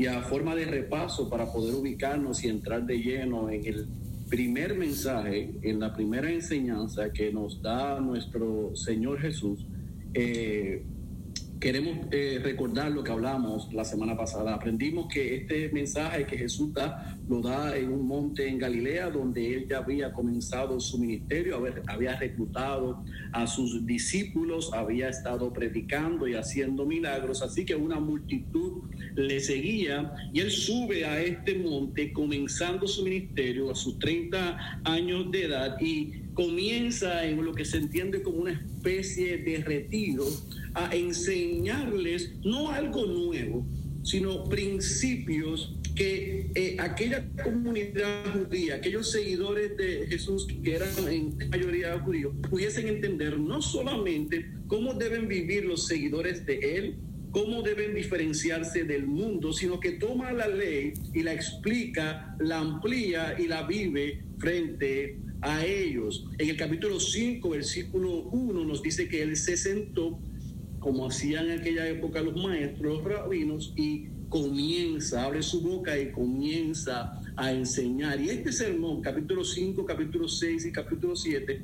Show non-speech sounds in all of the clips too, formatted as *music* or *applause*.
Y a forma de repaso para poder ubicarnos y entrar de lleno en el primer mensaje, en la primera enseñanza que nos da nuestro Señor Jesús, eh, queremos eh, recordar lo que hablamos la semana pasada. Aprendimos que este mensaje que Jesús da, lo da en un monte en Galilea, donde él ya había comenzado su ministerio, había reclutado a sus discípulos, había estado predicando y haciendo milagros, así que una multitud le seguía y él sube a este monte comenzando su ministerio a sus 30 años de edad y comienza en lo que se entiende como una especie de retiro a enseñarles no algo nuevo, sino principios que eh, aquella comunidad judía, aquellos seguidores de Jesús que eran en mayoría judíos, pudiesen entender no solamente cómo deben vivir los seguidores de Él, cómo deben diferenciarse del mundo, sino que toma la ley y la explica, la amplía y la vive frente a ellos. En el capítulo 5, versículo 1 nos dice que Él se sentó como hacían aquella época los maestros, los rabinos, y comienza, abre su boca y comienza a enseñar. Y este sermón, capítulo 5, capítulo 6 y capítulo 7,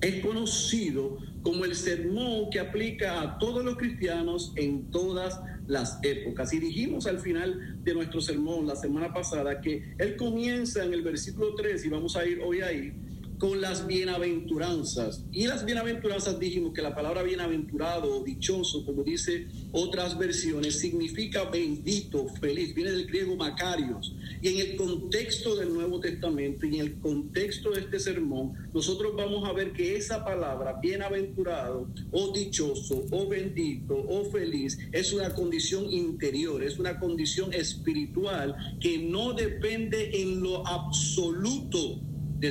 es conocido como el sermón que aplica a todos los cristianos en todas las épocas. Y dijimos al final de nuestro sermón la semana pasada que él comienza en el versículo 3 y vamos a ir hoy ahí con las bienaventuranzas. Y las bienaventuranzas dijimos que la palabra bienaventurado o dichoso, como dice otras versiones, significa bendito, feliz. Viene del griego Macarios. Y en el contexto del Nuevo Testamento y en el contexto de este sermón, nosotros vamos a ver que esa palabra, bienaventurado o dichoso o bendito o feliz, es una condición interior, es una condición espiritual que no depende en lo absoluto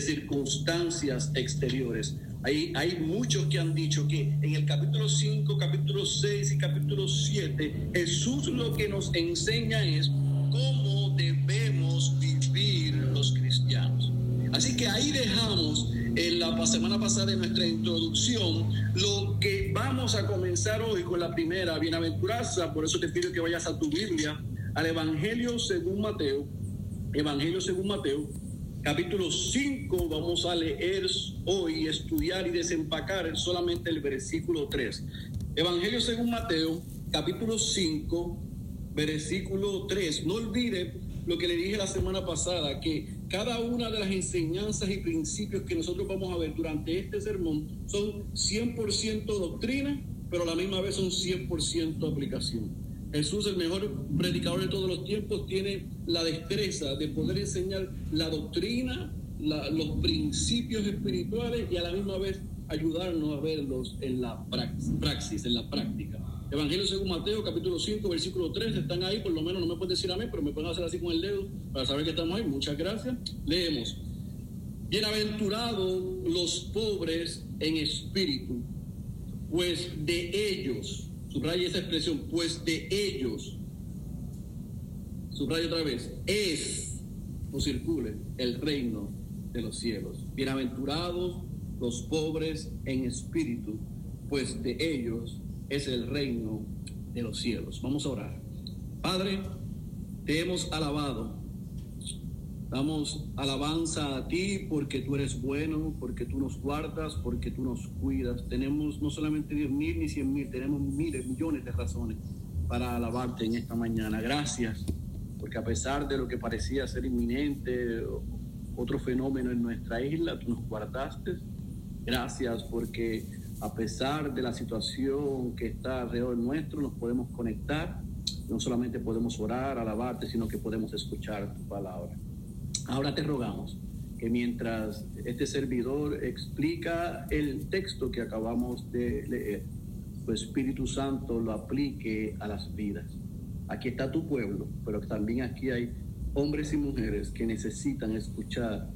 circunstancias exteriores. Hay, hay muchos que han dicho que en el capítulo 5, capítulo 6 y capítulo 7, Jesús lo que nos enseña es cómo debemos vivir los cristianos. Así que ahí dejamos en la semana pasada de nuestra introducción lo que vamos a comenzar hoy con la primera bienaventuranza. Por eso te pido que vayas a tu Biblia, al Evangelio según Mateo. Evangelio según Mateo, capítulo 5 vamos a leer hoy, estudiar y desempacar solamente el versículo 3. Evangelio según Mateo, capítulo 5, versículo 3. No olvide lo que le dije la semana pasada, que cada una de las enseñanzas y principios que nosotros vamos a ver durante este sermón son 100% doctrina, pero a la misma vez son 100% aplicación. Jesús, el mejor predicador de todos los tiempos, tiene la destreza de poder enseñar la doctrina, los principios espirituales y a la misma vez ayudarnos a verlos en la praxis, en la práctica. Evangelio según Mateo, capítulo 5, versículo 3, están ahí, por lo menos no me pueden decir amén, pero me pueden hacer así con el dedo para saber que estamos ahí. Muchas gracias. Leemos. Bienaventurados los pobres en espíritu, pues de ellos subraya esa expresión, pues de ellos, subraya otra vez, es, o circule, el reino de los cielos. Bienaventurados los pobres en espíritu, pues de ellos es el reino de los cielos. Vamos a orar. Padre, te hemos alabado Damos alabanza a ti porque tú eres bueno, porque tú nos guardas, porque tú nos cuidas. Tenemos no solamente diez mil ni cien mil, tenemos miles, millones de razones para alabarte en esta mañana. Gracias, porque a pesar de lo que parecía ser inminente, otro fenómeno en nuestra isla, tú nos guardaste. Gracias porque a pesar de la situación que está alrededor nuestro, nos podemos conectar. No solamente podemos orar, alabarte, sino que podemos escuchar tu palabra. Ahora te rogamos que mientras este servidor explica el texto que acabamos de leer, tu Espíritu Santo lo aplique a las vidas. Aquí está tu pueblo, pero también aquí hay hombres y mujeres que necesitan escuchar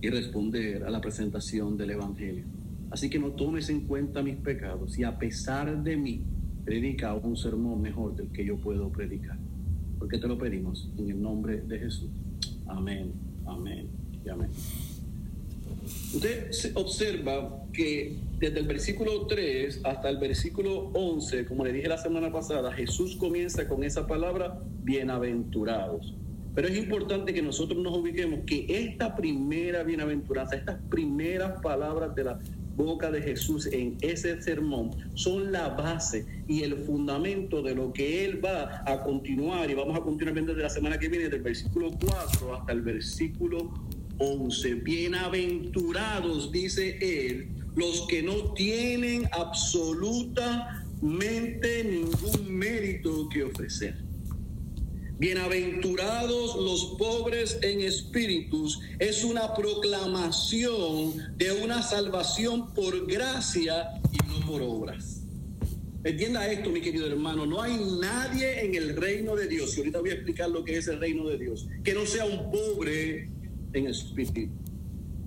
y responder a la presentación del Evangelio. Así que no tomes en cuenta mis pecados y a pesar de mí, predica un sermón mejor del que yo puedo predicar. Porque te lo pedimos en el nombre de Jesús. Amén. Amén y amén. Usted observa que desde el versículo 3 hasta el versículo 11, como le dije la semana pasada, Jesús comienza con esa palabra bienaventurados. Pero es importante que nosotros nos ubiquemos que esta primera bienaventuranza, estas primeras palabras de la boca de Jesús en ese sermón son la base y el fundamento de lo que Él va a continuar y vamos a continuar viendo desde la semana que viene, del versículo 4 hasta el versículo 11. Bienaventurados, dice Él, los que no tienen absolutamente ningún mérito que ofrecer Bienaventurados los pobres en espíritus es una proclamación de una salvación por gracia y no por obras. Entienda esto, mi querido hermano, no hay nadie en el reino de Dios, y ahorita voy a explicar lo que es el reino de Dios, que no sea un pobre en espíritu.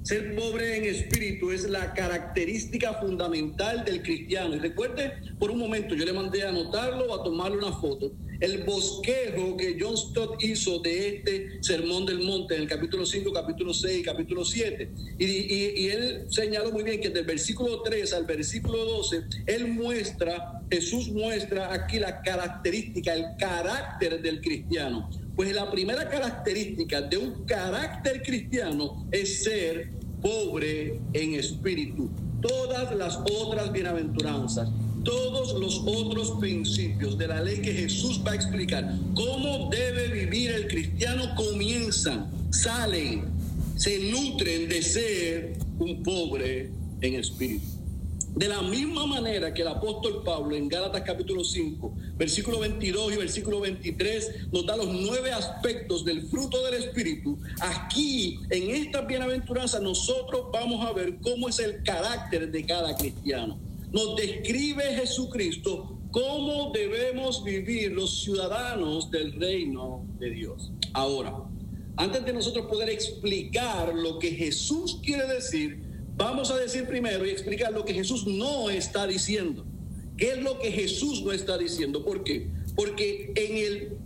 Ser pobre en espíritu es la característica fundamental del cristiano. Y recuerde, por un momento, yo le mandé a anotarlo o a tomarle una foto el bosquejo que John Stott hizo de este Sermón del Monte en el capítulo 5, capítulo 6 capítulo 7. Y, él señaló muy bien que del versículo 3 al versículo 12, él muestra, Jesús muestra aquí la característica, el carácter del cristiano. Pues la primera característica de un carácter cristiano es ser pobre en espíritu. Todas las otras bienaventuranzas todos los otros principios de la ley que Jesús va a explicar, cómo debe vivir el cristiano, comienzan, salen, se nutren de ser un pobre en espíritu. De la misma manera que el apóstol Pablo en Gálatas capítulo 5, versículo 22 y versículo 23 nos da los nueve aspectos del fruto del Espíritu, aquí en esta bienaventuranza nosotros vamos a ver cómo es el carácter de cada cristiano nos describe Jesucristo cómo debemos vivir los ciudadanos del reino de Dios. Ahora, antes de nosotros poder explicar lo que Jesús quiere decir, vamos a decir primero y explicar lo que Jesús no está diciendo. ¿Qué es lo que Jesús no está diciendo? ¿Por qué? Porque en el,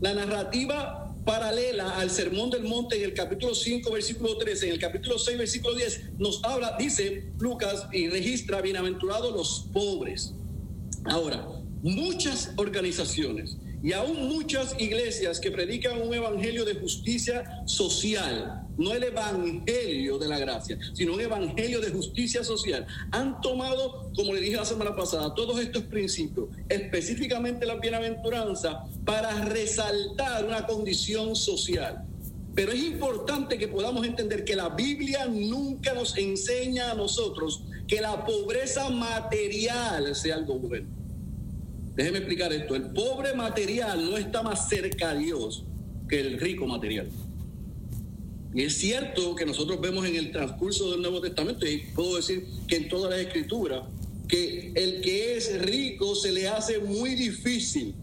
la narrativa paralela al Sermón del Monte en el capítulo 5, versículo 13, en el capítulo 6, versículo 10, nos habla, dice Lucas y registra, bienaventurados los pobres. Ahora, muchas organizaciones y aún muchas iglesias que predican un evangelio de justicia social, no el evangelio de la gracia, sino un evangelio de justicia social, han tomado, como le dije la semana pasada, todos estos principios, específicamente la bienaventuranza, para resaltar una condición social. Pero es importante que podamos entender que la Biblia nunca nos enseña a nosotros que la pobreza material sea algo bueno. Déjeme explicar esto. El pobre material no está más cerca a Dios que el rico material. Y es cierto que nosotros vemos en el transcurso del Nuevo Testamento, y puedo decir que en toda la escritura, que el que es rico se le hace muy difícil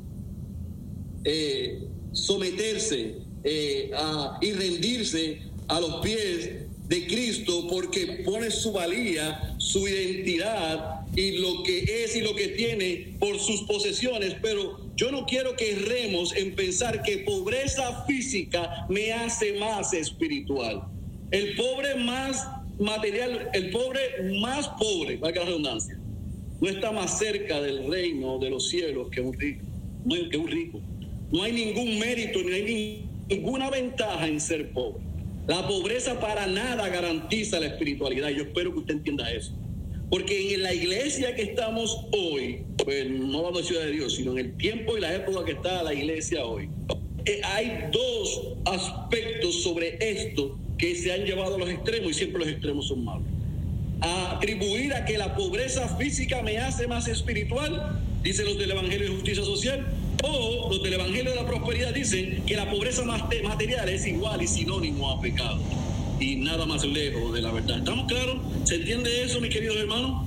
eh, someterse eh, y rendirse a los pies de Cristo porque pone su valía, su identidad y lo que es y lo que tiene por sus posesiones, pero yo no quiero que erremos en pensar que pobreza física me hace más espiritual. El pobre más material, el pobre más pobre, valga la redundancia, no está más cerca del reino de los cielos que un rico, no que un rico. No hay ningún mérito, ni hay ninguna ventaja en ser pobre. La pobreza para nada garantiza la espiritualidad. Yo espero que usted entienda eso. Porque en la iglesia que estamos hoy, pues no hablando de Ciudad de Dios, sino en el tiempo y la época que está la iglesia hoy, eh, hay dos aspectos sobre esto que se han llevado a los extremos y siempre los extremos son malos. atribuir a que la pobreza física me hace más espiritual, dicen los del Evangelio de Justicia Social, o los del Evangelio de la Prosperidad dicen que la pobreza material es igual y sinónimo a pecado y nada más lejos de la verdad. ¿Estamos claros? ¿Se entiende eso, mis queridos hermanos?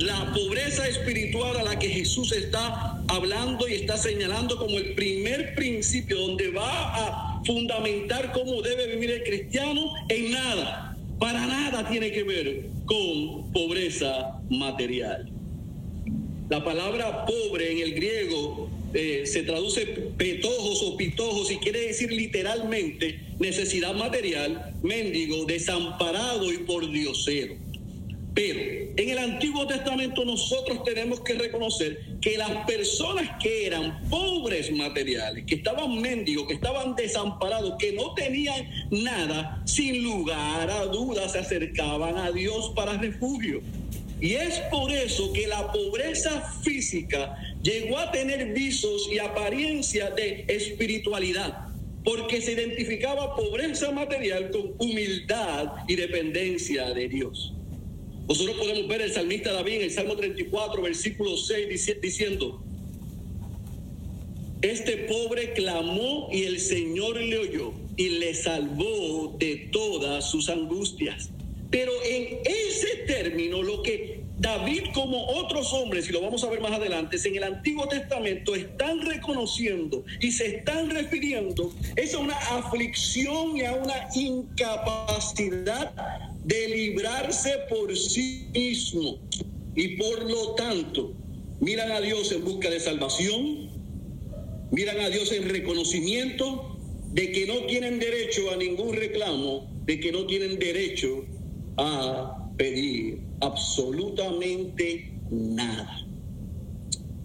La pobreza espiritual a la que Jesús está hablando y está señalando como el primer principio donde va a fundamentar cómo debe vivir el cristiano, en nada, para nada tiene que ver con pobreza material. La palabra pobre en el griego eh, se traduce petojos o pitojos y quiere decir literalmente necesidad material, mendigo, desamparado y por diosero. Pero en el Antiguo Testamento nosotros tenemos que reconocer que las personas que eran pobres materiales, que estaban mendigos, que estaban desamparados, que no tenían nada, sin lugar a dudas se acercaban a Dios para refugio. Y es por eso que la pobreza física llegó a tener visos y apariencia de espiritualidad, porque se identificaba pobreza material con humildad y dependencia de Dios. Nosotros podemos ver el salmista David en el Salmo 34, versículo 6, diciendo, este pobre clamó y el Señor le oyó y le salvó de todas sus angustias. Pero en ese término, lo que David como otros hombres, y lo vamos a ver más adelante, en el Antiguo Testamento están reconociendo y se están refiriendo es a una aflicción y a una incapacidad de librarse por sí mismo. Y por lo tanto, miran a Dios en busca de salvación, miran a Dios en reconocimiento de que no tienen derecho a ningún reclamo, de que no tienen derecho a pedir absolutamente nada.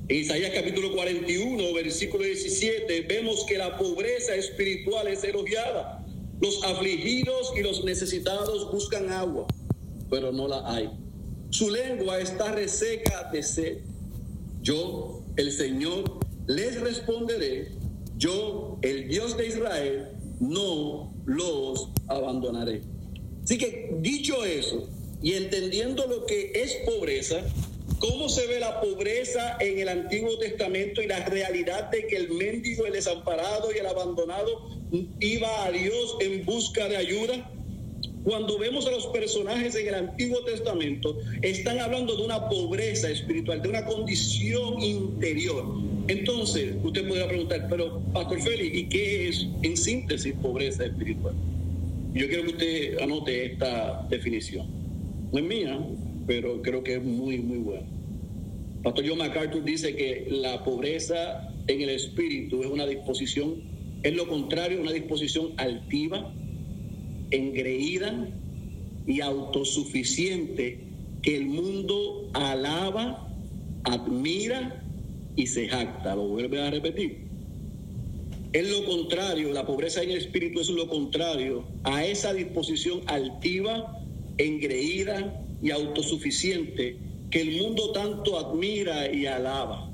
En Isaías capítulo 41, versículo 17, vemos que la pobreza espiritual es elogiada. Los afligidos y los necesitados buscan agua, pero no la hay. Su lengua está reseca de sed. Yo, el Señor, les responderé. Yo, el Dios de Israel, no los abandonaré. Así que dicho eso, y entendiendo lo que es pobreza, cómo se ve la pobreza en el Antiguo Testamento y la realidad de que el mendigo, el desamparado y el abandonado iba a Dios en busca de ayuda. Cuando vemos a los personajes en el Antiguo Testamento, están hablando de una pobreza espiritual, de una condición interior. Entonces, usted podría preguntar, pero Pastor Félix, ¿y qué es en síntesis pobreza espiritual? Yo quiero que usted anote esta definición. No es mía, pero creo que es muy, muy buena. Pastor John MacArthur dice que la pobreza en el espíritu es una disposición, es lo contrario, una disposición altiva, engreída y autosuficiente que el mundo alaba, admira y se jacta. Lo vuelve a repetir. Es lo contrario, la pobreza en el espíritu es lo contrario a esa disposición altiva, engreída y autosuficiente que el mundo tanto admira y alaba.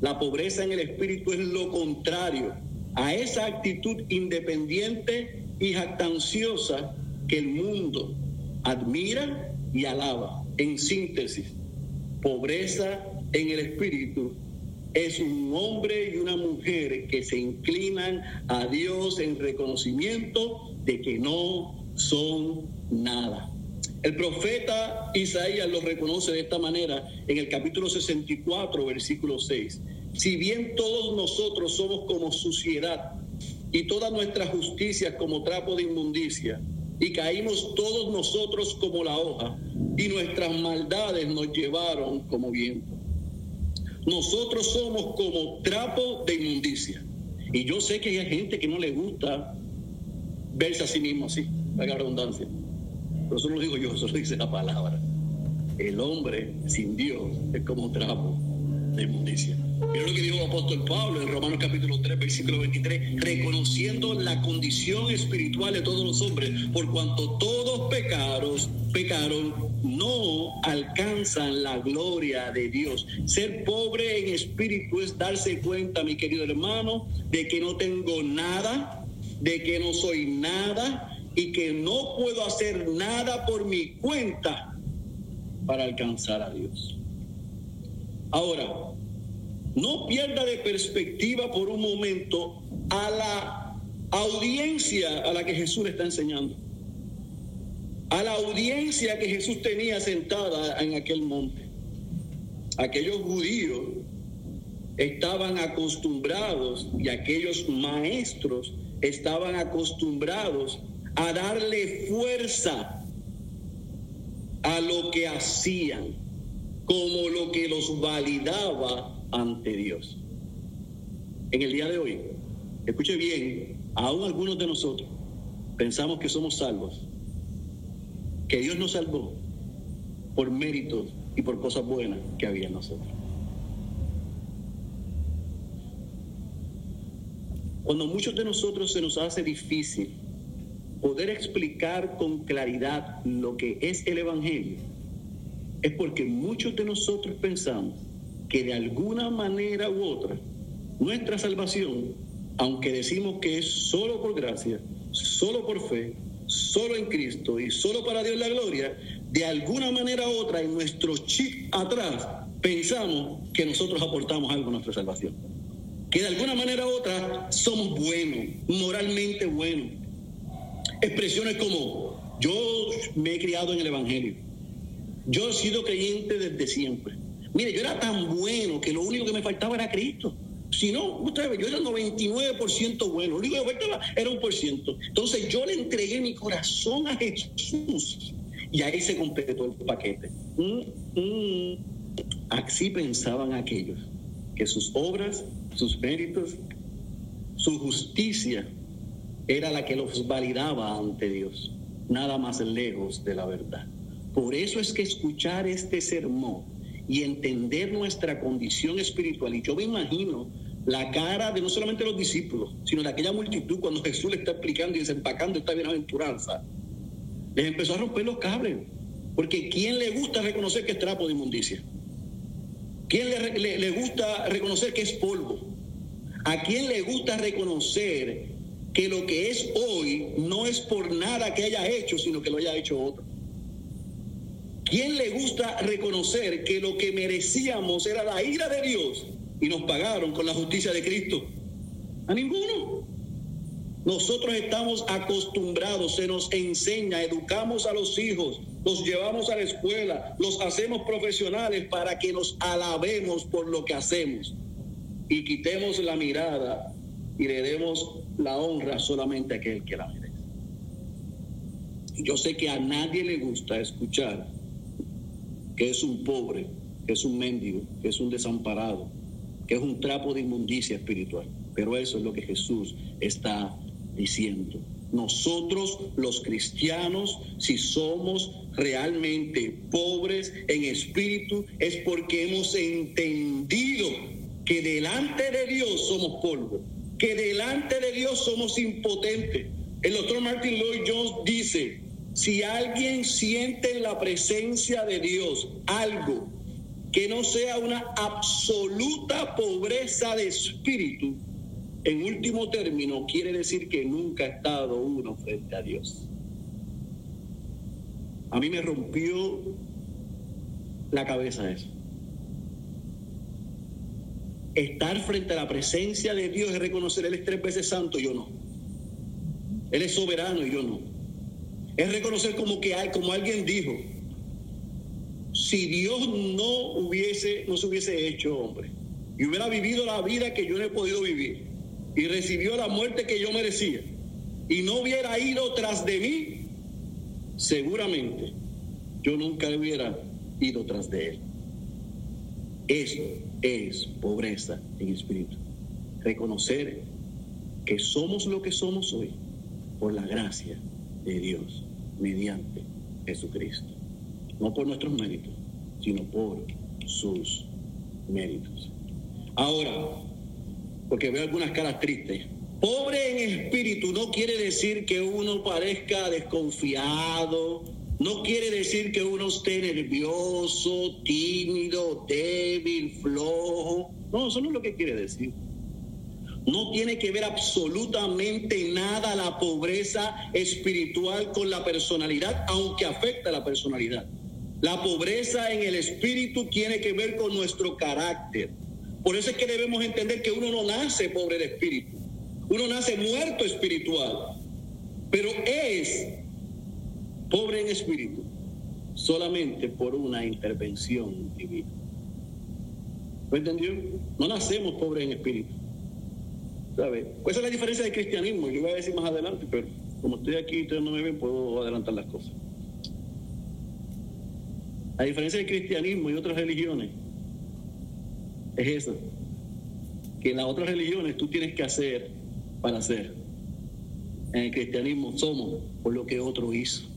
La pobreza en el espíritu es lo contrario a esa actitud independiente y jactanciosa que el mundo admira y alaba. En síntesis, pobreza en el espíritu es un hombre y una mujer que se inclinan a Dios en reconocimiento de que no son nada. El profeta Isaías lo reconoce de esta manera en el capítulo 64, versículo 6. Si bien todos nosotros somos como suciedad y toda nuestra justicia como trapo de inmundicia, y caímos todos nosotros como la hoja, y nuestras maldades nos llevaron como viento. Nosotros somos como trapo de inmundicia. Y yo sé que hay gente que no le gusta verse a sí mismo así, la redundancia. Pero eso no lo digo yo, eso lo dice la palabra. El hombre sin Dios es como trapo de inmundicia. Mira lo que dijo el apóstol Pablo en Romanos capítulo 3, versículo 23, reconociendo la condición espiritual de todos los hombres, por cuanto todos pecados, pecaron, no alcanzan la gloria de Dios. Ser pobre en espíritu es darse cuenta, mi querido hermano, de que no tengo nada, de que no soy nada y que no puedo hacer nada por mi cuenta para alcanzar a Dios. Ahora, no pierda de perspectiva por un momento a la audiencia a la que Jesús está enseñando. A la audiencia que Jesús tenía sentada en aquel monte. Aquellos judíos estaban acostumbrados y aquellos maestros estaban acostumbrados a darle fuerza a lo que hacían como lo que los validaba ante Dios. En el día de hoy, escuche bien, aún algunos de nosotros pensamos que somos salvos, que Dios nos salvó por méritos y por cosas buenas que había en nosotros. Cuando muchos de nosotros se nos hace difícil poder explicar con claridad lo que es el Evangelio, es porque muchos de nosotros pensamos que de alguna manera u otra nuestra salvación, aunque decimos que es solo por gracia, solo por fe, solo en Cristo y solo para Dios la gloria, de alguna manera u otra en nuestro chip atrás pensamos que nosotros aportamos algo a nuestra salvación. Que de alguna manera u otra somos buenos, moralmente buenos. Expresiones como, yo me he criado en el Evangelio, yo he sido creyente desde siempre. Mire, yo era tan bueno que lo único que me faltaba era Cristo. Si no, ustedes yo era 99% bueno, lo único que me faltaba era un por ciento. Entonces yo le entregué mi corazón a Jesús y ahí se completó el paquete. Mm, mm. Así pensaban aquellos, que sus obras, sus méritos, su justicia era la que los validaba ante Dios, nada más lejos de la verdad. Por eso es que escuchar este sermón y entender nuestra condición espiritual, y yo me imagino la cara de no solamente los discípulos, sino de aquella multitud cuando Jesús le está explicando y desempacando esta bienaventuranza, les empezó a romper los cables. Porque ¿quién le gusta reconocer que es trapo de inmundicia? ¿Quién le, le gusta reconocer que es polvo? ¿A quién le gusta reconocer que lo que es hoy no es por nada que haya hecho, sino que lo haya hecho otro? ¿Quién le gusta reconocer que lo que merecíamos era la ira de Dios y nos pagaron con la justicia de Cristo? A ninguno. Nosotros estamos acostumbrados, se nos enseña, educamos a los hijos, los llevamos a la escuela, los hacemos profesionales para que nos alabemos por lo que hacemos y quitemos la mirada y le demos la honra solamente aquel que la merece. Yo sé que a nadie le gusta escuchar que es un pobre, que es un mendigo, que es un desamparado, que es un trapo de inmundicia espiritual. Pero eso es lo que Jesús está diciendo. Nosotros los cristianos, si somos realmente pobres en espíritu, es porque hemos entendido que delante de Dios somos polvo, que delante de Dios somos impotentes. El doctor Martin Lloyd Jones dice, si alguien siente en la presencia de Dios algo que no sea una absoluta pobreza de espíritu, en último término quiere decir que nunca ha estado uno frente a Dios. A mí me rompió la cabeza eso. Estar frente a la presencia de Dios es reconocer Él es tres veces santo, yo no. Él es soberano y yo no. Es reconocer como que hay, como alguien dijo, si Dios no hubiese, no se hubiese hecho hombre y hubiera vivido la vida que yo no he podido vivir y recibió la muerte que yo merecía y no hubiera ido tras de mí, seguramente yo nunca hubiera ido tras de él. Eso es pobreza en espíritu. Reconocer que somos lo que somos hoy por la gracia de Dios mediante Jesucristo. No por nuestros méritos, sino por sus méritos. Ahora, porque veo algunas caras tristes. Pobre en espíritu no quiere decir que uno parezca desconfiado, no quiere decir que uno esté nervioso, tímido, débil, flojo. No, eso no es lo que quiere decir. No tiene que ver absolutamente nada la pobreza espiritual con la personalidad, aunque afecta a la personalidad. La pobreza en el espíritu tiene que ver con nuestro carácter. Por eso es que debemos entender que uno no nace pobre de espíritu. Uno nace muerto espiritual. Pero es pobre en espíritu solamente por una intervención divina. ¿Lo entendió? No nacemos pobres en espíritu. ¿Sabe? Esa es la diferencia del cristianismo. Yo voy a decir más adelante, pero como estoy aquí y ustedes no me ven, puedo adelantar las cosas. La diferencia del cristianismo y otras religiones es eso. Que en las otras religiones tú tienes que hacer para hacer. En el cristianismo somos por lo que otro hizo.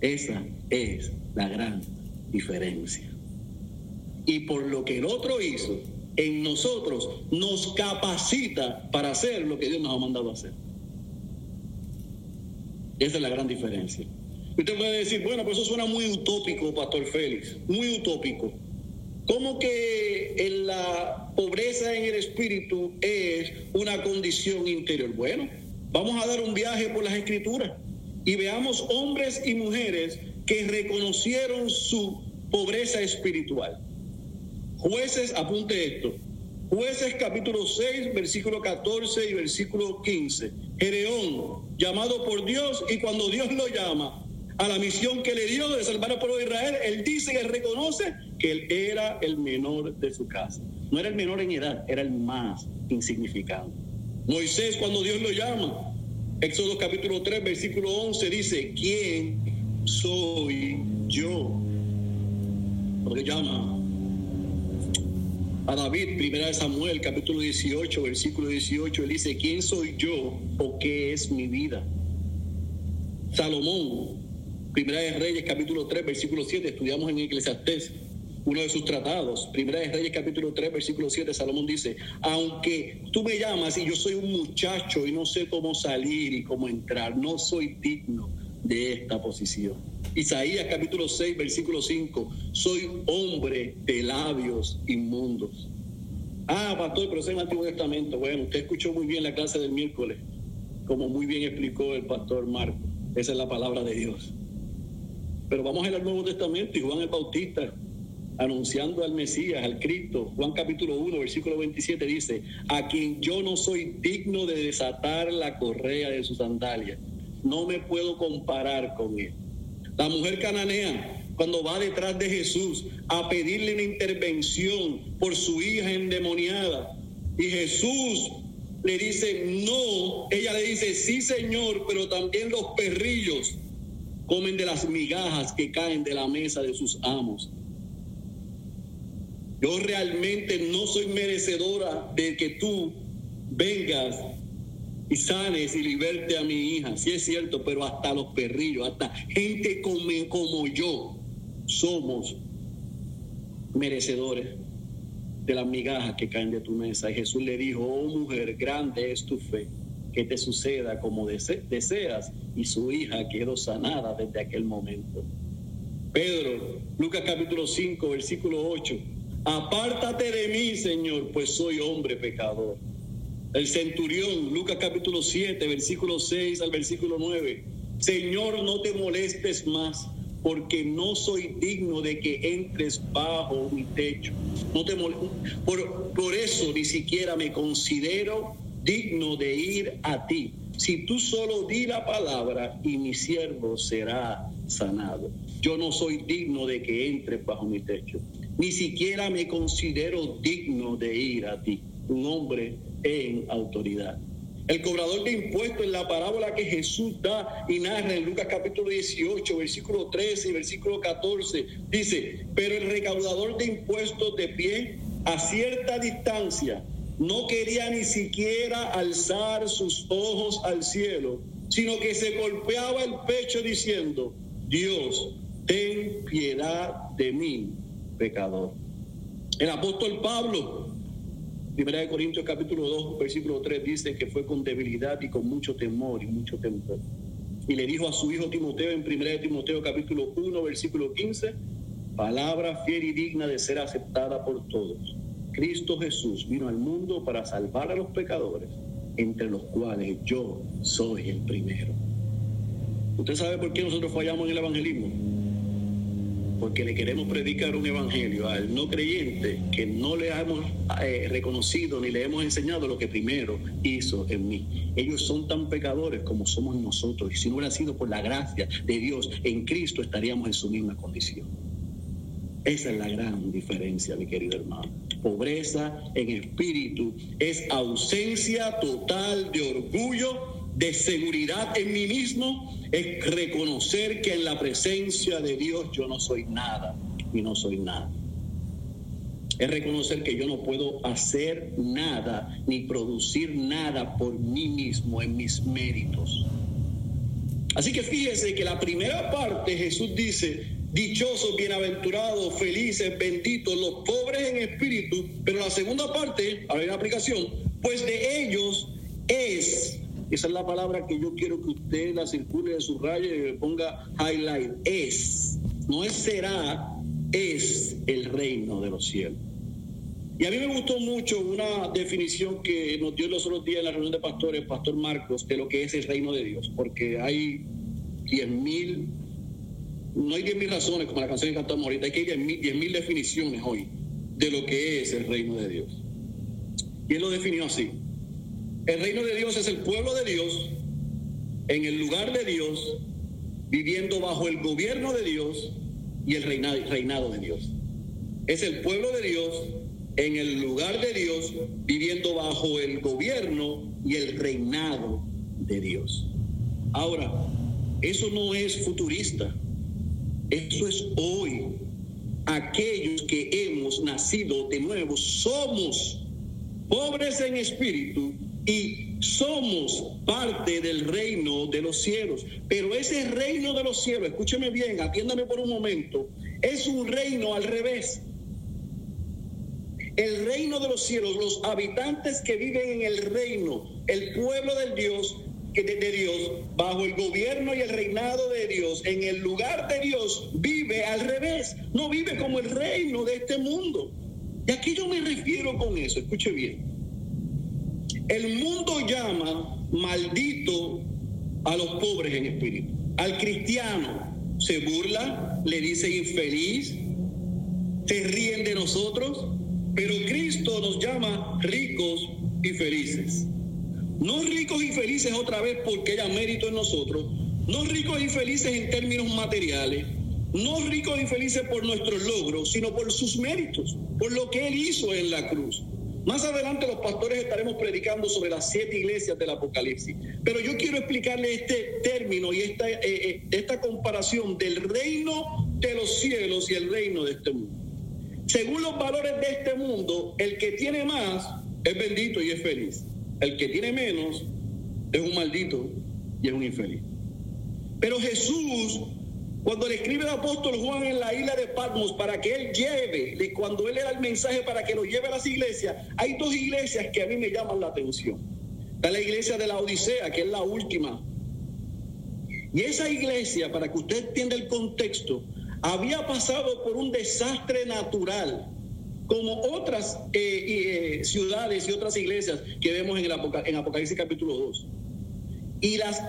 Esa es la gran diferencia. Y por lo que el otro hizo, en nosotros nos capacita para hacer lo que Dios nos ha mandado a hacer. Esa es la gran diferencia. Usted puede decir, bueno, pues eso suena muy utópico, Pastor Félix, muy utópico. ¿Cómo que en la pobreza en el espíritu es una condición interior? Bueno, vamos a dar un viaje por las escrituras y veamos hombres y mujeres que reconocieron su pobreza espiritual. Jueces, apunte esto. Jueces capítulo 6, versículo 14 y versículo 15. Gereón, llamado por Dios, y cuando Dios lo llama a la misión que le dio de salvar al pueblo de Israel, él dice que reconoce que él era el menor de su casa. No era el menor en edad, era el más insignificante. Moisés, cuando Dios lo llama, Éxodo capítulo 3, versículo 11, dice, ¿quién soy yo? Lo llama a David, primera de Samuel, capítulo 18, versículo 18, él dice, ¿quién soy yo o qué es mi vida? Salomón, primera de Reyes, capítulo 3, versículo 7, estudiamos en Eclesiastés, uno de sus tratados, primera de Reyes, capítulo 3, versículo 7, Salomón dice, aunque tú me llamas y yo soy un muchacho y no sé cómo salir y cómo entrar, no soy digno de esta posición. Isaías capítulo 6, versículo 5, soy hombre de labios inmundos. Ah, pastor, pero es el Antiguo Testamento. Bueno, usted escuchó muy bien la clase del miércoles, como muy bien explicó el pastor Marco. Esa es la palabra de Dios. Pero vamos al Nuevo Testamento y Juan el Bautista anunciando al Mesías, al Cristo. Juan capítulo 1, versículo 27 dice, a quien yo no soy digno de desatar la correa de sus sandalias. No me puedo comparar con él. La mujer cananea, cuando va detrás de Jesús a pedirle una intervención por su hija endemoniada, y Jesús le dice, no, ella le dice, sí Señor, pero también los perrillos comen de las migajas que caen de la mesa de sus amos. Yo realmente no soy merecedora de que tú vengas y sanes y liberte a mi hija. Sí es cierto, pero hasta los perrillos, hasta gente como, como yo, somos merecedores de las migajas que caen de tu mesa. Y Jesús le dijo, oh mujer, grande es tu fe, que te suceda como deseas. Y su hija quedó sanada desde aquel momento. Pedro, Lucas capítulo 5, versículo 8. Apártate de mí, Señor, pues soy hombre pecador. El centurión, Lucas capítulo 7, versículo 6 al versículo 9. Señor, no te molestes más, porque no soy digno de que entres bajo mi techo. No te por, por eso ni siquiera me considero digno de ir a ti. Si tú solo di la palabra y mi siervo será sanado. Yo no soy digno de que entres bajo mi techo. Ni siquiera me considero digno de ir a ti. Un hombre en autoridad. El cobrador de impuestos en la parábola que Jesús da y narra en Lucas capítulo 18, versículo 13 y versículo 14, dice, pero el recaudador de impuestos de pie a cierta distancia no quería ni siquiera alzar sus ojos al cielo, sino que se golpeaba el pecho diciendo, Dios, ten piedad de mí, pecador. El apóstol Pablo Primera de Corintios capítulo 2, versículo 3 dice que fue con debilidad y con mucho temor y mucho temor. Y le dijo a su hijo Timoteo en Primera de Timoteo capítulo 1, versículo 15, palabra fiel y digna de ser aceptada por todos. Cristo Jesús vino al mundo para salvar a los pecadores, entre los cuales yo soy el primero. ¿Usted sabe por qué nosotros fallamos en el evangelismo? Porque le queremos predicar un evangelio al no creyente que no le hemos eh, reconocido ni le hemos enseñado lo que primero hizo en mí. Ellos son tan pecadores como somos nosotros y si no hubiera sido por la gracia de Dios en Cristo estaríamos en su misma condición. Esa es la gran diferencia, mi querido hermano. Pobreza en espíritu es ausencia total de orgullo de seguridad en mí mismo es reconocer que en la presencia de Dios yo no soy nada y no soy nada. Es reconocer que yo no puedo hacer nada ni producir nada por mí mismo en mis méritos. Así que fíjese que la primera parte Jesús dice, dichosos, bienaventurados, felices, benditos, los pobres en espíritu, pero la segunda parte, a ver la aplicación, pues de ellos es, esa es la palabra que yo quiero que usted la circule de su raya y ponga highlight, es, no es será, es el reino de los cielos. Y a mí me gustó mucho una definición que nos dio los otros días en la reunión de pastores, Pastor Marcos, de lo que es el reino de Dios, porque hay diez mil, no hay diez mil razones como la canción que cantamos ahorita, hay que hay diez mil definiciones hoy de lo que es el reino de Dios. Y él lo definió así. El reino de Dios es el pueblo de Dios, en el lugar de Dios, viviendo bajo el gobierno de Dios y el reinado, de Dios. Es el pueblo de Dios en el lugar de Dios, viviendo bajo el gobierno y el reinado de Dios. Ahora, eso no es futurista, eso es hoy. Aquellos que hemos nacido de nuevo somos pobres en espíritu y somos parte del reino de los cielos. Pero ese reino de los cielos, escúcheme bien, atiéndame por un momento, es un reino al revés el reino de los cielos, los habitantes que viven en el reino, el pueblo del Dios, de, Dios, bajo el gobierno y el reinado de Dios, en el lugar de Dios, vive al revés, no vive como el reino de este mundo. Y aquí yo me refiero con eso, escuche bien. El mundo llama maldito a los pobres en espíritu. Al cristiano se burla, le dice infeliz, se ríen de nosotros, pero Cristo nos llama ricos y felices. No ricos y felices otra vez porque haya mérito en nosotros. No ricos y felices en términos materiales. No ricos y felices por nuestros logros, sino por sus méritos, por lo que Él hizo en la cruz. Más adelante los pastores estaremos predicando sobre las siete iglesias del Apocalipsis. Pero yo quiero explicarle este término y esta, eh, eh, esta comparación del reino de los cielos y el reino de este mundo. Según los valores de este mundo, el que tiene más es bendito y es feliz. El que tiene menos es un maldito y es un infeliz. Pero Jesús, cuando le escribe el apóstol Juan en la isla de Patmos para que él lleve, cuando él le da el mensaje para que lo lleve a las iglesias, hay dos iglesias que a mí me llaman la atención. Está la iglesia de la Odisea, que es la última. Y esa iglesia, para que usted entienda el contexto, había pasado por un desastre natural, como otras eh, eh, ciudades y otras iglesias que vemos en, el en Apocalipsis capítulo 2. Y las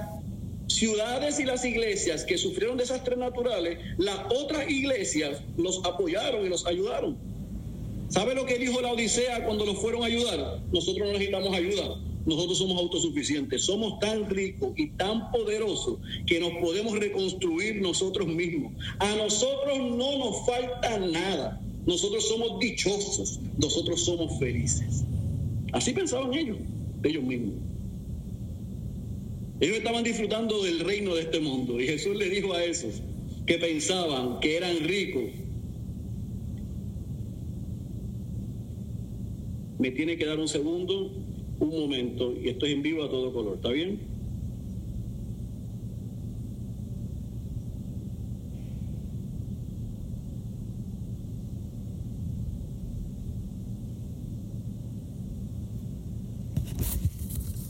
ciudades y las iglesias que sufrieron desastres naturales, las otras iglesias los apoyaron y los ayudaron. ¿Sabe lo que dijo la Odisea cuando los fueron a ayudar? Nosotros no necesitamos ayuda nosotros somos autosuficientes, somos tan ricos y tan poderosos que nos podemos reconstruir nosotros mismos. A nosotros no nos falta nada, nosotros somos dichosos, nosotros somos felices. Así pensaban ellos, ellos mismos. Ellos estaban disfrutando del reino de este mundo y Jesús le dijo a esos que pensaban que eran ricos, me tiene que dar un segundo un momento y estoy en vivo a todo color, ¿está bien?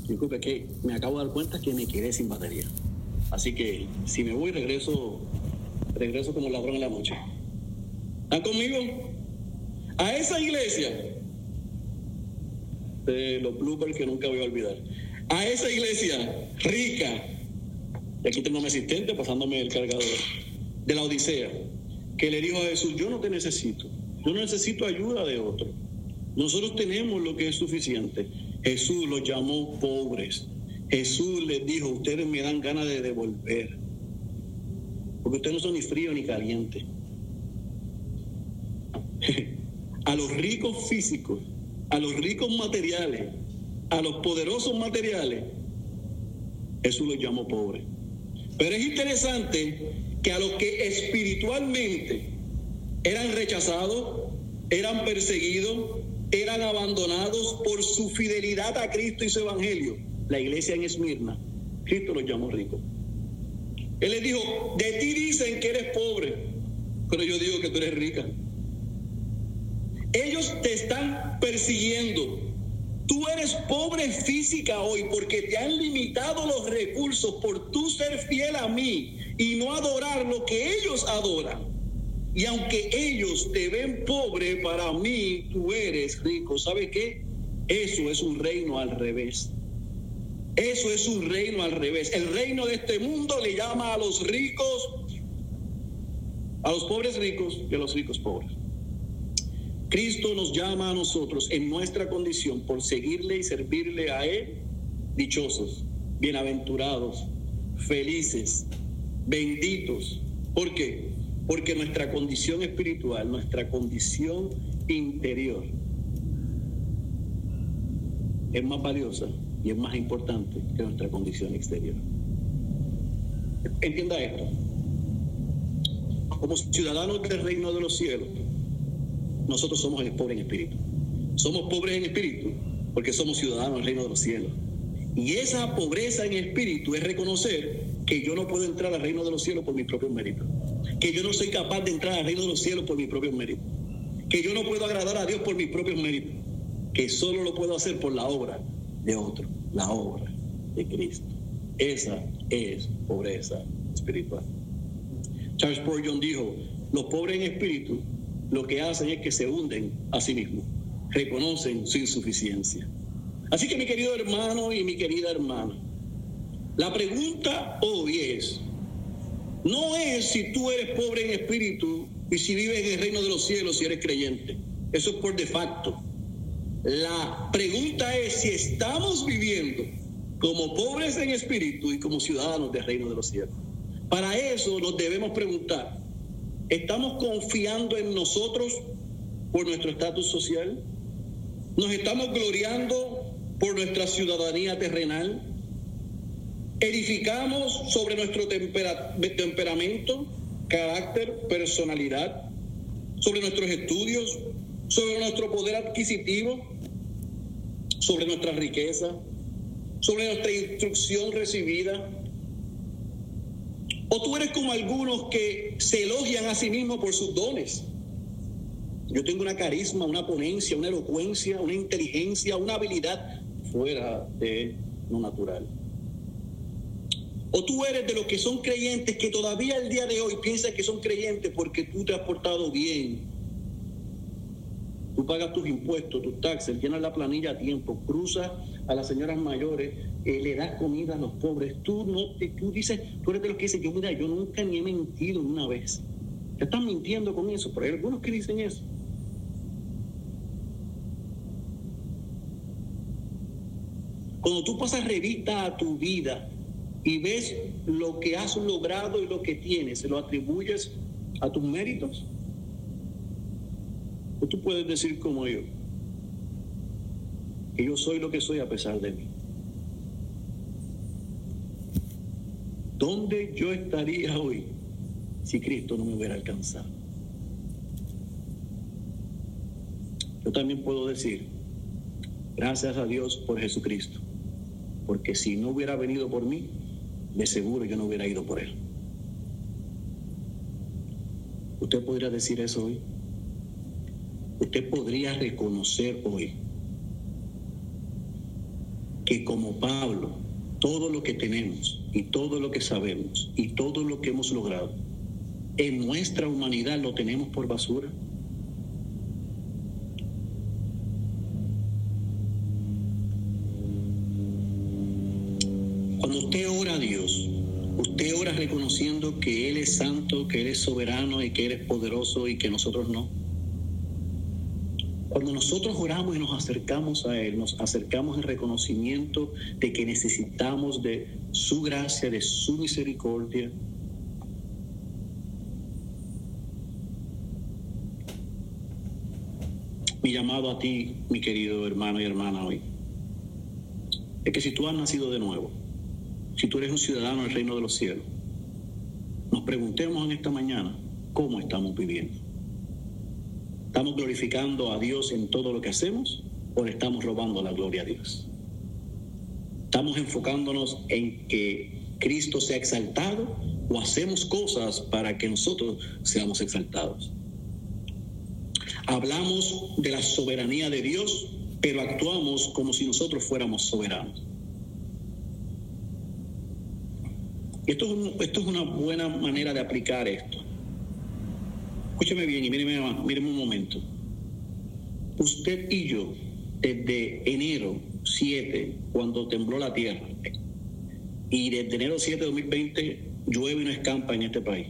Disculpe que me acabo de dar cuenta que me quedé sin batería. Así que si me voy regreso, regreso como ladrón en la noche. ¿Están conmigo? A esa iglesia de los bloopers que nunca voy a olvidar. A esa iglesia rica, y aquí tengo mi asistente pasándome el cargador, de la Odisea, que le dijo a Jesús, yo no te necesito, yo no necesito ayuda de otro. Nosotros tenemos lo que es suficiente. Jesús los llamó pobres. Jesús les dijo, ustedes me dan ganas de devolver. Porque ustedes no son ni frío ni caliente. *laughs* a los ricos físicos a los ricos materiales, a los poderosos materiales, Jesús los llamó pobres. Pero es interesante que a los que espiritualmente eran rechazados, eran perseguidos, eran abandonados por su fidelidad a Cristo y su evangelio, la iglesia en Esmirna, Cristo los llamó ricos. Él les dijo, de ti dicen que eres pobre, pero yo digo que tú eres rica. Ellos te están persiguiendo. Tú eres pobre física hoy porque te han limitado los recursos por tú ser fiel a mí y no adorar lo que ellos adoran. Y aunque ellos te ven pobre, para mí tú eres rico. ¿Sabe qué? Eso es un reino al revés. Eso es un reino al revés. El reino de este mundo le llama a los ricos, a los pobres ricos y a los ricos pobres. Cristo nos llama a nosotros en nuestra condición por seguirle y servirle a Él, dichosos, bienaventurados, felices, benditos. ¿Por qué? Porque nuestra condición espiritual, nuestra condición interior es más valiosa y es más importante que nuestra condición exterior. Entienda esto. Como ciudadanos del reino de los cielos, nosotros somos el pobre en espíritu. Somos pobres en espíritu porque somos ciudadanos del reino de los cielos. Y esa pobreza en espíritu es reconocer que yo no puedo entrar al reino de los cielos por mis propios méritos. Que yo no soy capaz de entrar al reino de los cielos por mis propios méritos. Que yo no puedo agradar a Dios por mis propios méritos. Que solo lo puedo hacer por la obra de otro, la obra de Cristo. Esa es pobreza espiritual. Charles Spurgeon dijo, los pobres en espíritu lo que hacen es que se hunden a sí mismos, reconocen su insuficiencia. Así que mi querido hermano y mi querida hermana, la pregunta hoy es, no es si tú eres pobre en espíritu y si vives en el reino de los cielos si eres creyente. Eso es por de facto. La pregunta es si estamos viviendo como pobres en espíritu y como ciudadanos del reino de los cielos. Para eso nos debemos preguntar, ¿estamos confiando en nosotros por nuestro estatus social? ¿Nos estamos gloriando por nuestra ciudadanía terrenal? ¿Edificamos sobre nuestro temperamento, carácter, personalidad? ¿Sobre nuestros estudios? ¿Sobre nuestro poder adquisitivo? ¿Sobre nuestra riqueza? ¿Sobre nuestra instrucción recibida? ¿O tú eres como algunos que se elogian a sí mismos por sus dones? Yo tengo una carisma, una ponencia, una elocuencia, una inteligencia, una habilidad fuera de lo natural. O tú eres de los que son creyentes que todavía el día de hoy piensan que son creyentes porque tú te has portado bien. Tú pagas tus impuestos, tus taxes, llenas la planilla a tiempo, cruzas a las señoras mayores, eh, le das comida a los pobres. Tú no tú dices, tú eres de los que dicen, yo mira, yo nunca ni he mentido una vez. Ya están mintiendo con eso, pero hay algunos que dicen eso. Cuando tú pasas revista a tu vida y ves lo que has logrado y lo que tienes, ¿se lo atribuyes a tus méritos? ¿O tú puedes decir como yo? Que yo soy lo que soy a pesar de mí. ¿Dónde yo estaría hoy si Cristo no me hubiera alcanzado? Yo también puedo decir, gracias a Dios por Jesucristo, porque si no hubiera venido por mí, de seguro yo no hubiera ido por él. ¿Usted podría decir eso hoy? ¿Usted podría reconocer hoy que como Pablo, todo lo que tenemos y todo lo que sabemos y todo lo que hemos logrado, en nuestra humanidad lo tenemos por basura? Que Él es soberano y que Él es poderoso y que nosotros no. Cuando nosotros oramos y nos acercamos a Él, nos acercamos en reconocimiento de que necesitamos de su gracia, de su misericordia. Mi llamado a ti, mi querido hermano y hermana hoy, es que si tú has nacido de nuevo, si tú eres un ciudadano del reino de los cielos, nos preguntemos en esta mañana cómo estamos viviendo. ¿Estamos glorificando a Dios en todo lo que hacemos o le estamos robando la gloria a Dios? ¿Estamos enfocándonos en que Cristo sea exaltado o hacemos cosas para que nosotros seamos exaltados. Hablamos de la soberanía de Dios, pero actuamos como si nosotros fuéramos soberanos. Esto es, esto es una buena manera de aplicar esto. Escúcheme bien y míreme, míreme un momento. Usted y yo, desde enero 7, cuando tembló la tierra, y desde enero 7 de 2020 llueve y no escampa en este país,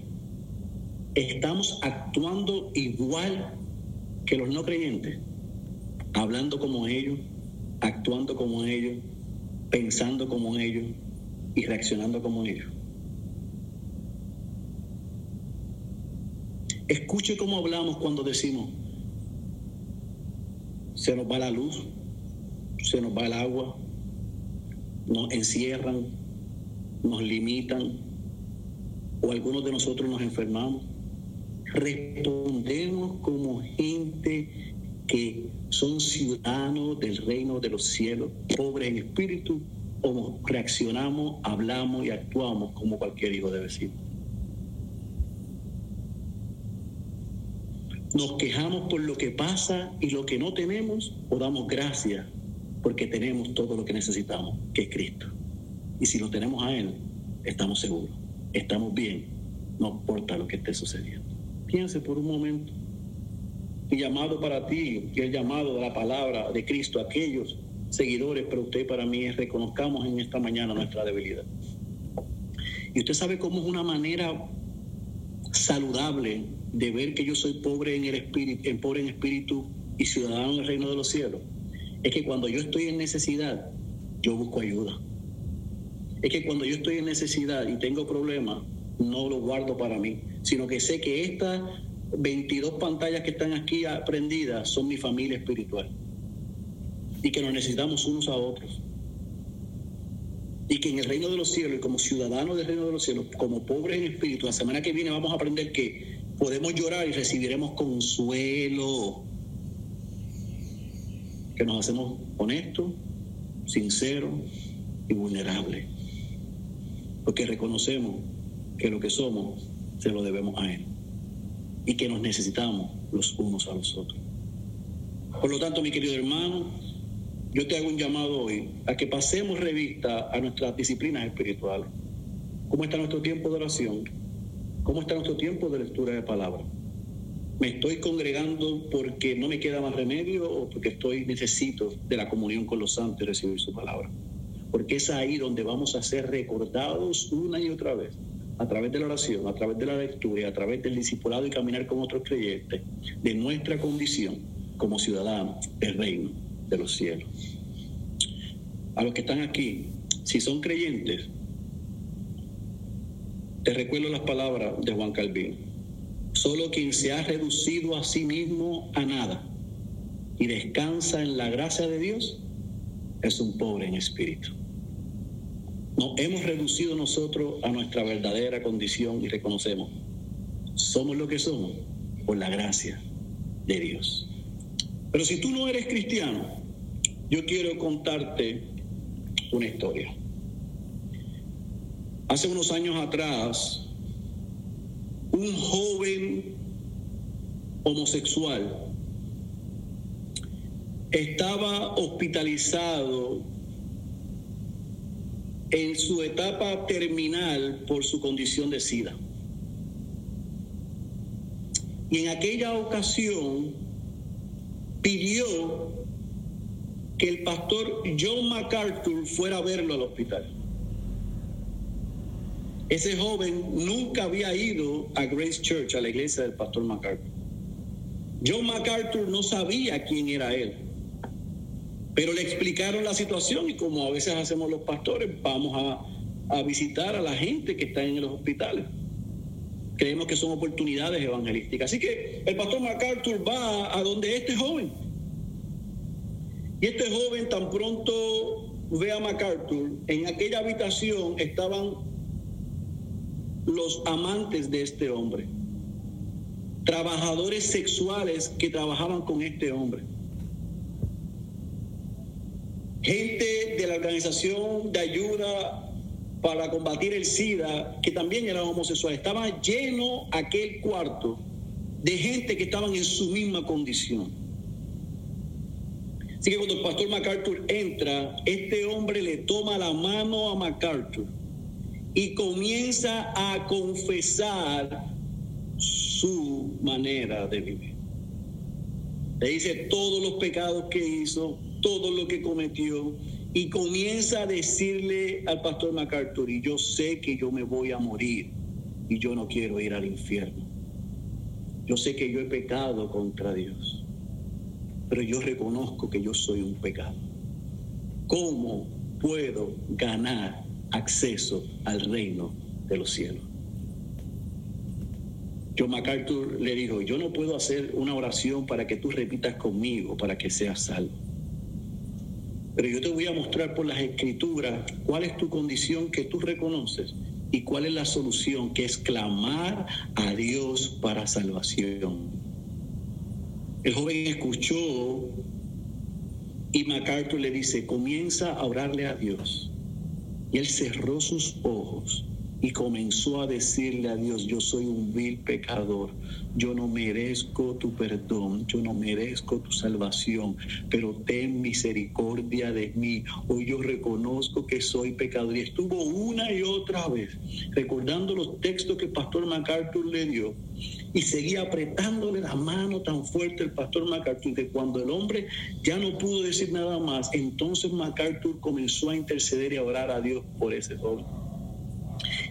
estamos actuando igual que los no creyentes, hablando como ellos, actuando como ellos, pensando como ellos y reaccionando como ellos. Escuche cómo hablamos cuando decimos, se nos va la luz, se nos va el agua, nos encierran, nos limitan o algunos de nosotros nos enfermamos. Respondemos como gente que son ciudadanos del reino de los cielos, pobres en espíritu, o reaccionamos, hablamos y actuamos como cualquier hijo de vecino. Nos quejamos por lo que pasa y lo que no tenemos o damos gracias porque tenemos todo lo que necesitamos, que es Cristo. Y si lo tenemos a Él, estamos seguros, estamos bien, no importa lo que esté sucediendo. Piense por un momento. Mi llamado para ti, y el llamado de la palabra de Cristo aquellos seguidores, pero usted para mí es reconozcamos en esta mañana nuestra debilidad. Y usted sabe cómo es una manera saludable de ver que yo soy pobre en el espíritu, en pobre en espíritu y ciudadano del reino de los cielos, es que cuando yo estoy en necesidad, yo busco ayuda. Es que cuando yo estoy en necesidad y tengo problemas, no lo guardo para mí, sino que sé que estas 22 pantallas que están aquí prendidas son mi familia espiritual y que nos necesitamos unos a otros. Y que en el reino de los cielos y como ciudadanos del reino de los cielos, como pobres en espíritu, la semana que viene vamos a aprender que podemos llorar y recibiremos consuelo. Que nos hacemos honestos, sinceros y vulnerables. Porque reconocemos que lo que somos se lo debemos a Él. Y que nos necesitamos los unos a los otros. Por lo tanto, mi querido hermano, yo te hago un llamado hoy a que pasemos revista a nuestras disciplinas espirituales. ¿Cómo está nuestro tiempo de oración? ¿Cómo está nuestro tiempo de lectura de palabra? ¿Me estoy congregando porque no me queda más remedio o porque estoy necesito de la comunión con los santos y recibir su palabra? Porque es ahí donde vamos a ser recordados una y otra vez, a través de la oración, a través de la lectura, a través del discipulado y caminar con otros creyentes, de nuestra condición como ciudadanos del reino de los cielos. A los que están aquí, si son creyentes, te recuerdo las palabras de Juan Calvino. Solo quien se ha reducido a sí mismo a nada y descansa en la gracia de Dios es un pobre en espíritu. Nos hemos reducido nosotros a nuestra verdadera condición y reconocemos, somos lo que somos por la gracia de Dios. Pero si tú no eres cristiano, yo quiero contarte una historia. Hace unos años atrás, un joven homosexual estaba hospitalizado en su etapa terminal por su condición de SIDA. Y en aquella ocasión pidió que el pastor John MacArthur fuera a verlo al hospital. Ese joven nunca había ido a Grace Church, a la iglesia del pastor MacArthur. John MacArthur no sabía quién era él, pero le explicaron la situación y como a veces hacemos los pastores, vamos a, a visitar a la gente que está en los hospitales. Creemos que son oportunidades evangelísticas. Así que el pastor MacArthur va a donde este joven. Y este joven tan pronto ve a MacArthur, en aquella habitación estaban los amantes de este hombre, trabajadores sexuales que trabajaban con este hombre, gente de la organización de ayuda para combatir el SIDA, que también era homosexual. Estaba lleno aquel cuarto de gente que estaban en su misma condición. Así que cuando el pastor MacArthur entra, este hombre le toma la mano a MacArthur y comienza a confesar su manera de vivir. Le dice todos los pecados que hizo, todo lo que cometió, y comienza a decirle al pastor MacArthur, y yo sé que yo me voy a morir y yo no quiero ir al infierno. Yo sé que yo he pecado contra Dios, pero yo reconozco que yo soy un pecado. ¿Cómo puedo ganar acceso al reino de los cielos? John MacArthur le dijo, yo no puedo hacer una oración para que tú repitas conmigo para que seas salvo. Pero yo te voy a mostrar por las escrituras cuál es tu condición que tú reconoces y cuál es la solución, que es clamar a Dios para salvación. El joven escuchó y MacArthur le dice, comienza a orarle a Dios. Y él cerró sus ojos y comenzó a decirle a Dios, yo soy un vil pecador, yo no merezco tu perdón, yo no merezco tu salvación, pero ten misericordia de mí. Hoy yo reconozco que soy pecador. Y estuvo una y otra vez recordando los textos que el pastor MacArthur le dio y seguía apretándole la mano tan fuerte el pastor MacArthur que cuando el hombre ya no pudo decir nada más, entonces MacArthur comenzó a interceder y a orar a Dios por ese joven.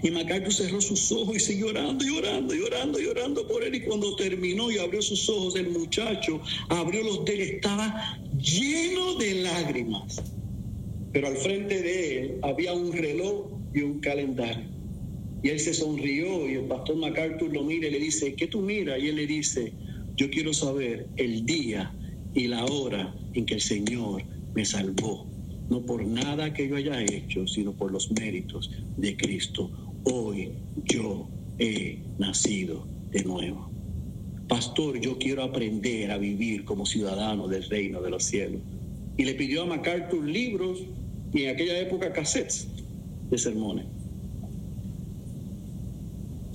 Y MacArthur cerró sus ojos y siguió llorando, llorando, llorando, llorando por él. Y cuando terminó y abrió sus ojos, el muchacho abrió los de él, estaba lleno de lágrimas. Pero al frente de él había un reloj y un calendario. Y él se sonrió y el pastor MacArthur lo mira y le dice, ¿qué tú miras? Y él le dice, yo quiero saber el día y la hora en que el Señor me salvó no por nada que yo haya hecho, sino por los méritos de Cristo. Hoy yo he nacido de nuevo. Pastor, yo quiero aprender a vivir como ciudadano del reino de los cielos. Y le pidió a MacArthur libros y en aquella época cassettes de sermones.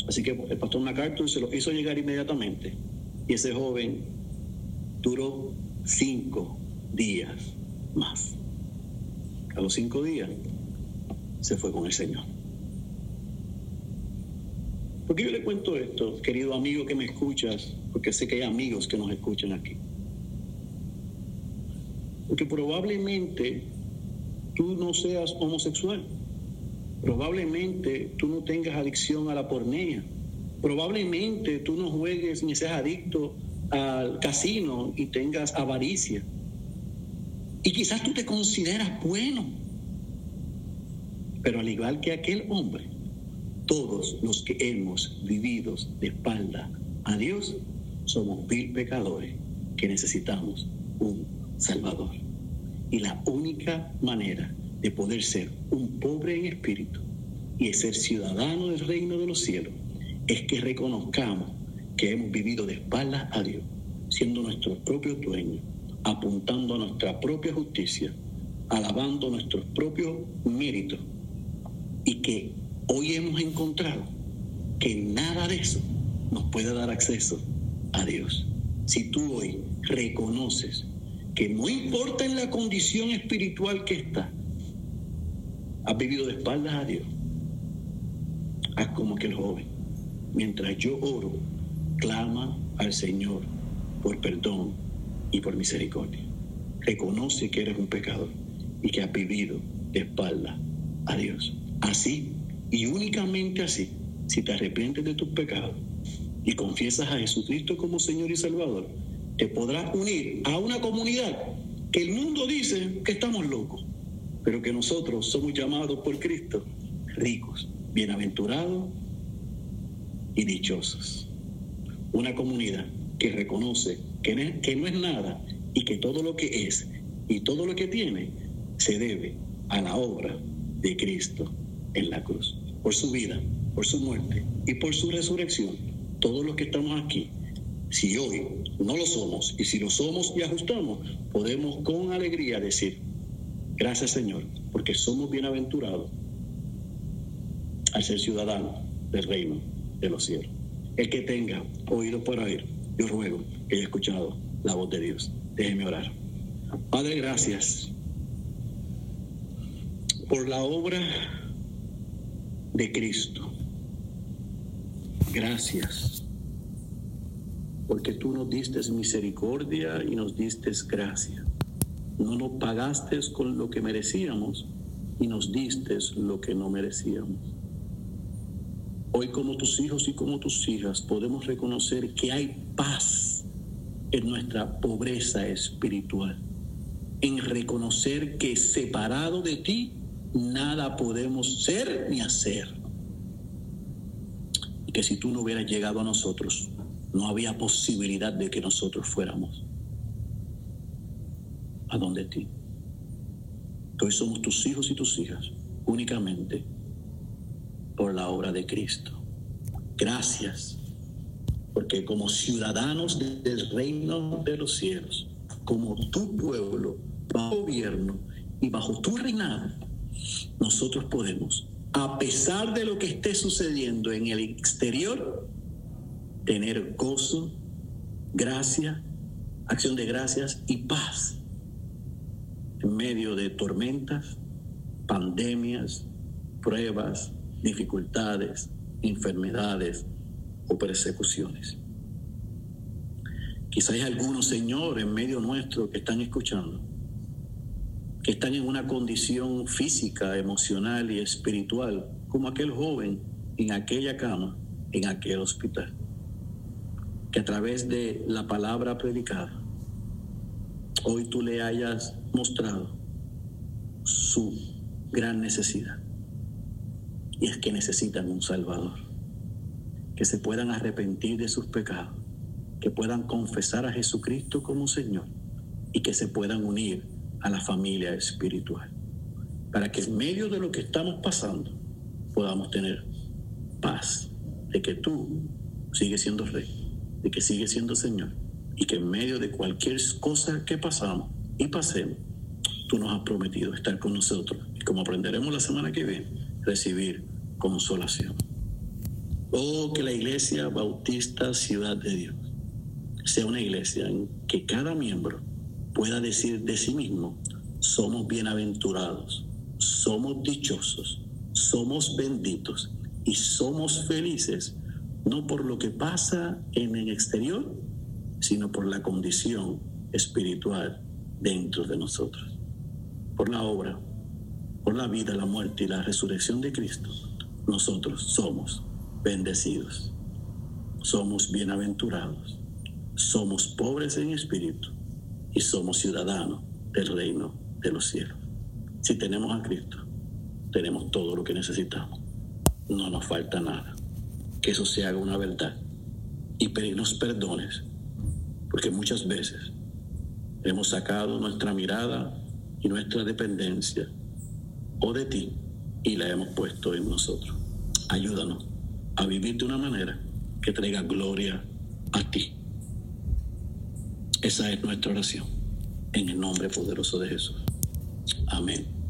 Así que el pastor MacArthur se lo hizo llegar inmediatamente. Y ese joven duró cinco días más. A los cinco días se fue con el Señor. ¿Por qué yo le cuento esto, querido amigo que me escuchas? Porque sé que hay amigos que nos escuchan aquí. Porque probablemente tú no seas homosexual. Probablemente tú no tengas adicción a la pornea. Probablemente tú no juegues ni seas adicto al casino y tengas avaricia. Y quizás tú te consideras bueno. Pero al igual que aquel hombre, todos los que hemos vivido de espalda a Dios somos vil pecadores que necesitamos un Salvador. Y la única manera de poder ser un pobre en espíritu y ser ciudadano del reino de los cielos es que reconozcamos que hemos vivido de espaldas a Dios, siendo nuestros propios dueños apuntando a nuestra propia justicia, alabando nuestros propios méritos y que hoy hemos encontrado que nada de eso nos puede dar acceso a Dios. Si tú hoy reconoces que no importa en la condición espiritual que estás, has vivido de espaldas a Dios, haz como que el joven, mientras yo oro, clama al Señor por perdón y por misericordia. Reconoce que eres un pecador y que has vivido de espalda a Dios. Así y únicamente así, si te arrepientes de tus pecados y confiesas a Jesucristo como Señor y Salvador, te podrás unir a una comunidad que el mundo dice que estamos locos, pero que nosotros somos llamados por Cristo ricos, bienaventurados y dichosos. Una comunidad que reconoce que no, es nada y que todo lo que es y todo lo que tiene se debe a la obra de Cristo en la cruz. Por su vida, por su muerte y por su resurrección, todos los que estamos aquí, si hoy no lo somos y si lo somos y ajustamos, podemos con alegría decir, gracias Señor, porque somos bienaventurados al ser ciudadano del reino de los cielos. El que tenga oído para oír, yo ruego que haya escuchado la voz de Dios. Déjeme orar. Padre, gracias por la obra de Cristo. Gracias porque tú nos diste misericordia y nos diste gracia. No nos pagaste con lo que merecíamos y nos diste lo que no merecíamos. Hoy como tus hijos y como tus hijas podemos reconocer que hay paz en nuestra pobreza espiritual, en reconocer que separado de ti nada podemos ser ni hacer. Y que si tú no hubieras llegado a nosotros, no había posibilidad de que nosotros fuéramos a donde ti. Hoy somos tus hijos y tus hijas únicamente por la obra de Cristo. Gracias, porque como ciudadanos del reino de los cielos, como tu pueblo, bajo gobierno y bajo tu reinado, nosotros podemos, a pesar de lo que esté sucediendo en el exterior, tener gozo, gracia, acción de gracias y paz en medio de tormentas, pandemias, pruebas, dificultades, enfermedades o persecuciones. Quizás hay algunos, Señor, en medio nuestro que están escuchando, que están en una condición física, emocional y espiritual, como aquel joven en aquella cama, en aquel hospital que a través de la palabra predicada, hoy tú le hayas mostrado su gran necesidad. Y es que necesitan un Salvador, que se puedan arrepentir de sus pecados, que puedan confesar a Jesucristo como Señor y que se puedan unir a la familia espiritual, para que en medio de lo que estamos pasando podamos tener paz de que tú sigues siendo rey de que sigue siendo Señor y que en medio de cualquier cosa que pasamos y pasemos, tú nos has prometido estar con nosotros y como aprenderemos la semana que viene, recibir consolación. Oh, que la iglesia bautista Ciudad de Dios sea una iglesia en que cada miembro pueda decir de sí mismo, somos bienaventurados, somos dichosos, somos benditos y somos felices no por lo que pasa en el exterior, sino por la condición espiritual dentro de nosotros. Por la obra, por la vida, la muerte y la resurrección de Cristo, nosotros somos bendecidos, somos bienaventurados, somos pobres en espíritu y somos ciudadanos del reino de los cielos. Si tenemos a Cristo, tenemos todo lo que necesitamos. No nos falta nada que eso se haga una verdad y pedirnos perdones, porque muchas veces hemos sacado nuestra mirada y nuestra dependencia o de ti y la hemos puesto en nosotros. Ayúdanos a vivir de una manera que traiga gloria a ti. Esa es nuestra oración, en el nombre poderoso de Jesús. Amén.